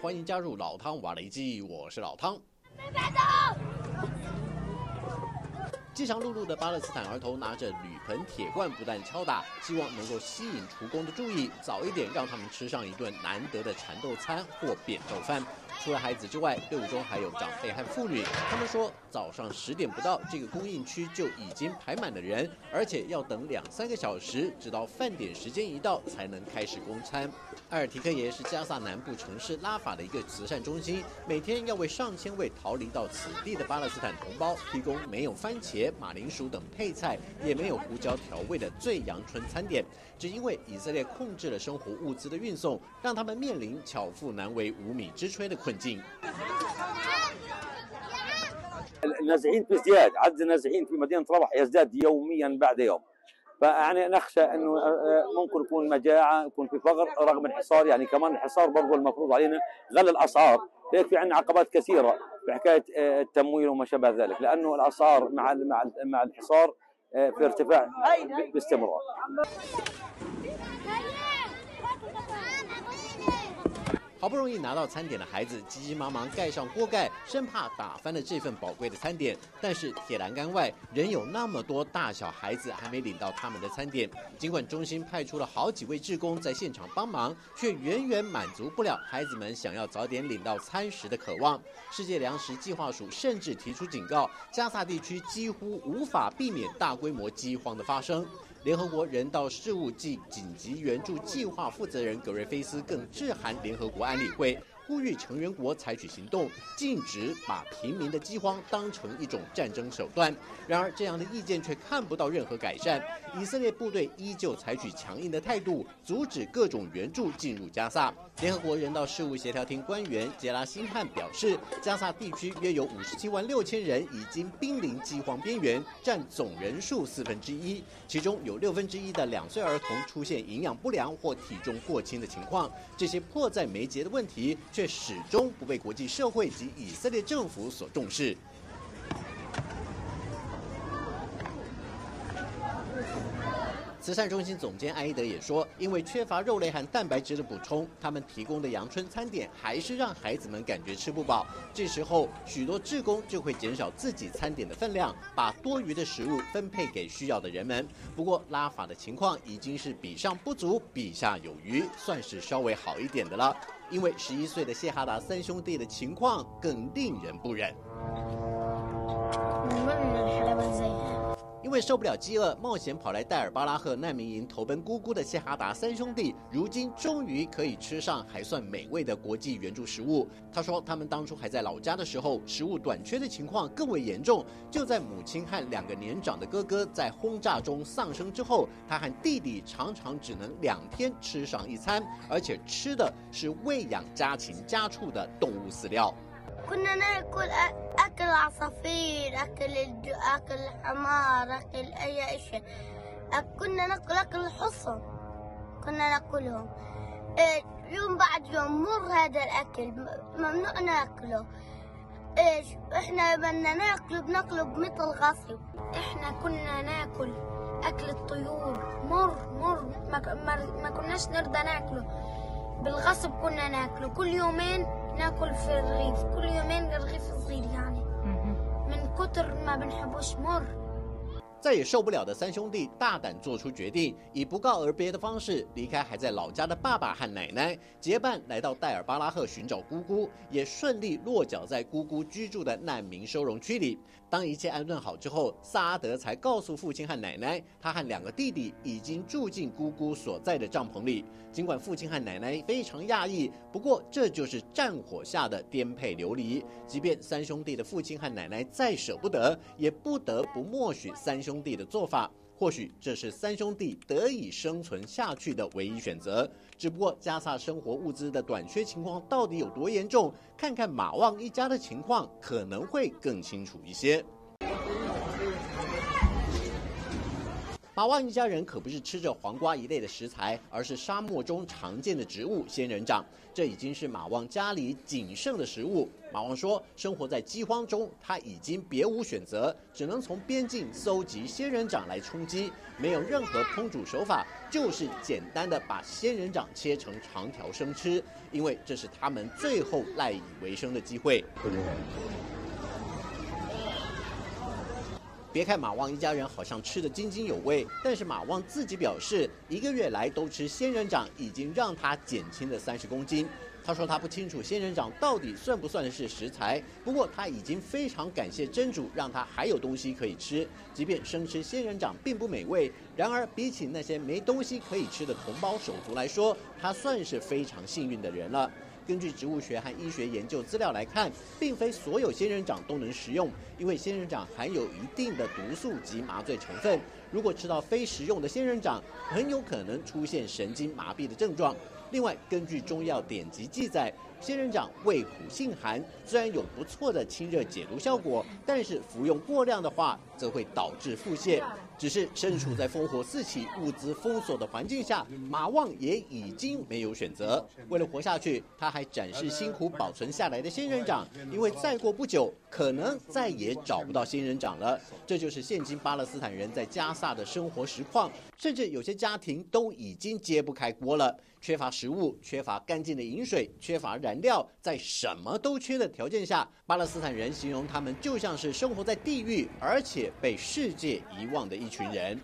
欢迎加入老汤瓦雷基，我是老汤。饥肠辘辘的巴勒斯坦儿童拿着铝盆铁罐，不断敲打，希望能够吸引厨工的注意，早一点让他们吃上一顿难得的蚕豆餐或扁豆饭。除了孩子之外，队伍中还有长辈和妇女。他们说，早上十点不到，这个供应区就已经排满了人，而且要等两三个小时，直到饭点时间一到才能开始供餐。埃尔提克耶是加萨南部城市拉法的一个慈善中心，每天要为上千位逃离到此地的巴勒斯坦同胞提供没有番茄、马铃薯等配菜，也没有胡椒调味的最阳春餐点。只因为以色列控制了生活物资的运送，让他们面临巧妇难为无米之炊的困境。 النازحين في ازدياد عدد النازحين في مدينه ربح يزداد يوميا بعد يوم فيعني نخشى إنه ممكن يكون مجاعة يكون في فقر رغم الحصار. يعني كمان الحصار برضه المفروض علينا غلى الاسعار ليك في عندنا عقبات كثيرة في حكايه التمويل وما شابه ذلك. لأنه الاسعار مع مع مع الحصار في ارتفاع باستمرار. 好不容易拿到餐点的孩子，急急忙忙盖上锅盖，生怕打翻了这份宝贵的餐点。但是铁栏杆外仍有那么多大小孩子还没领到他们的餐点。尽管中心派出了好几位志工在现场帮忙，却远远满足不了孩子们想要早点领到餐食的渴望。世界粮食计划署甚至提出警告，加萨地区几乎无法避免大规模饥荒的发生。联合国人道事务及紧急援助计划负责人格瑞菲斯更致函联合国安理会，呼吁成员国采取行动，禁止把平民的饥荒当成一种战争手段。然而，这样的意见却看不到任何改善。以色列部队依旧采取强硬的态度，阻止各种援助进入加萨。联合国人道事务协调厅官员杰拉辛汉表示，加萨地区约有五十七万六千人已经濒临饥荒边缘，占总人数四分之一，其中有六分之一的两岁儿童出现营养不良或体重过轻的情况。这些迫在眉睫的问题，却始终不被国际社会及以色列政府所重视。慈善中心总监艾伊德也说，因为缺乏肉类和蛋白质的补充，他们提供的阳春餐点还是让孩子们感觉吃不饱。这时候，许多志工就会减少自己餐点的分量，把多余的食物分配给需要的人们。不过，拉法的情况已经是比上不足，比下有余，算是稍微好一点的了。因为十一岁的谢哈达三兄弟的情况更令人不忍。因为受不了饥饿，冒险跑来戴尔巴拉赫难民营投奔姑姑的谢哈达三兄弟，如今终于可以吃上还算美味的国际援助食物。他说，他们当初还在老家的时候，食物短缺的情况更为严重。就在母亲和两个年长的哥哥在轰炸中丧生之后，他和弟弟常常只能两天吃上一餐，而且吃的是喂养家禽家畜的动物饲料。كنا ناكل أكل عصافير أكل. أكل حمار أكل أي شيء كنا ناكل أكل الحصن كنا ناكلهم. إيه يوم بعد يوم مر هذا الأكل. ممنوع ناكله. إيش؟ إحنا بدنا ناكله بناكله بمثل غصب. إحنا كنا ناكل أكل الطيور. مر مر. ما, ما كناش نرضى ناكله. بالغصب كنا ناكله. كل يومين ناكل في الرغيف. كل يومين رغيف صغير يعني. من كتر ما بنحبوش مر. 再也受不了的三兄弟大胆做出决定，以不告而别的方式离开还在老家的爸爸和奶奶，结伴来到戴尔巴拉赫寻找姑姑，也顺利落脚在姑姑居住的难民收容区里。当一切安顿好之后，萨阿德才告诉父亲和奶奶，他和两个弟弟已经住进姑姑所在的帐篷里。尽管父亲和奶奶非常讶异，不过这就是战火下的颠沛流离。即便三兄弟的父亲和奶奶再舍不得，也不得不默许三兄兄弟的做法。或许这是三兄弟得以生存下去的唯一选择。只不过加萨生活物资的短缺情况到底有多严重？看看马旺一家的情况，可能会更清楚一些。马旺一家人可不是吃着黄瓜一类的食材，而是沙漠中常见的植物仙人掌。这已经是马旺家里仅剩的食物。马旺说，生活在饥荒中，他已经别无选择，只能从边境搜集仙人掌来充饥。没有任何烹煮手法，就是简单的把仙人掌切成长条生吃，因为这是他们最后赖以为生的机会。别看马旺一家人好像吃得津津有味，但是马旺自己表示，一个月来都吃仙人掌，已经让他减轻了三十公斤。他说他不清楚仙人掌到底算不算是食材，不过他已经非常感谢真主，让他还有东西可以吃。即便生吃仙人掌并不美味，然而比起那些没东西可以吃的同胞手足来说，他算是非常幸运的人了。根据植物学和医学研究资料来看，并非所有仙人掌都能食用，因为仙人掌含有一定的毒素及麻醉成分。如果吃到非食用的仙人掌，很有可能出现神经麻痹的症状。另外，根据中药典籍记载，仙人掌味苦性寒，虽然有不错的清热解毒效果，但是服用过量的话，则会导致腹泻。只是身处在烽火四起、物资封锁的环境下，马旺也已经没有选择。为了活下去，他还展示辛苦保存下来的仙人掌，因为再过不久，可能再也找不到仙人掌了。这就是现今巴勒斯坦人在加萨的生活实况，甚至有些家庭都已经揭不开锅了。缺乏食物、缺乏干净的饮水、缺乏燃燃料，在什么都缺的条件下，巴勒斯坦人形容他们就像是生活在地狱，而且被世界遗忘的一群人。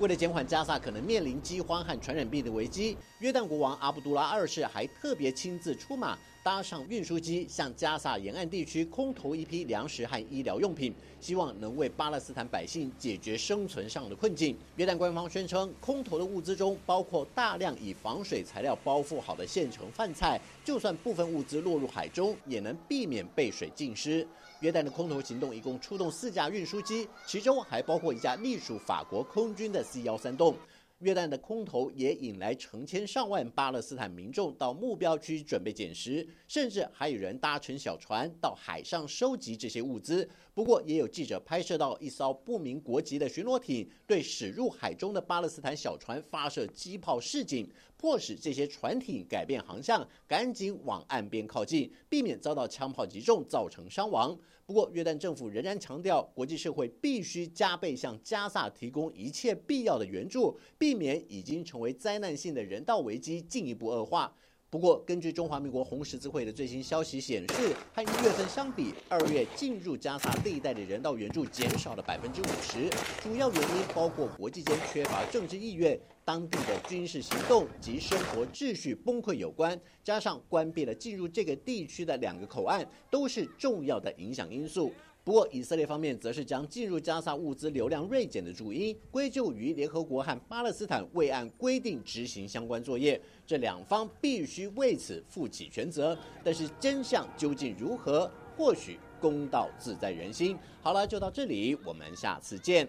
为了减缓加萨可能面临饥荒和传染病的危机，约旦国王阿卜杜拉二世还特别亲自出马。搭上运输机，向加萨沿岸地区空投一批粮食和医疗用品，希望能为巴勒斯坦百姓解决生存上的困境。约旦官方宣称，空投的物资中包括大量以防水材料包覆好的现成饭菜，就算部分物资落入海中，也能避免被水浸湿。约旦的空投行动一共出动四架运输机，其中还包括一架隶属法国空军的 C 幺三栋。约旦的空投也引来成千上万巴勒斯坦民众到目标区准备捡拾，甚至还有人搭乘小船到海上收集这些物资。不过，也有记者拍摄到一艘不明国籍的巡逻艇对驶入海中的巴勒斯坦小船发射机炮示警，迫使这些船艇改变航向，赶紧往岸边靠近，避免遭到枪炮击中造成伤亡。不过，约旦政府仍然强调，国际社会必须加倍向加萨提供一切必要的援助，避免已经成为灾难性的人道危机进一步恶化。不过，根据中华民国红十字会的最新消息显示，和一月份相比，二月进入加萨这一带的人道援助减少了百分之五十。主要原因包括国际间缺乏政治意愿、当地的军事行动及生活秩序崩溃有关，加上关闭了进入这个地区的两个口岸，都是重要的影响因素。不过，以色列方面则是将进入加沙物资流量锐减的主因归咎于联合国和巴勒斯坦未按规定执行相关作业，这两方必须为此负起全责。但是真相究竟如何？或许公道自在人心。好了，就到这里，我们下次见。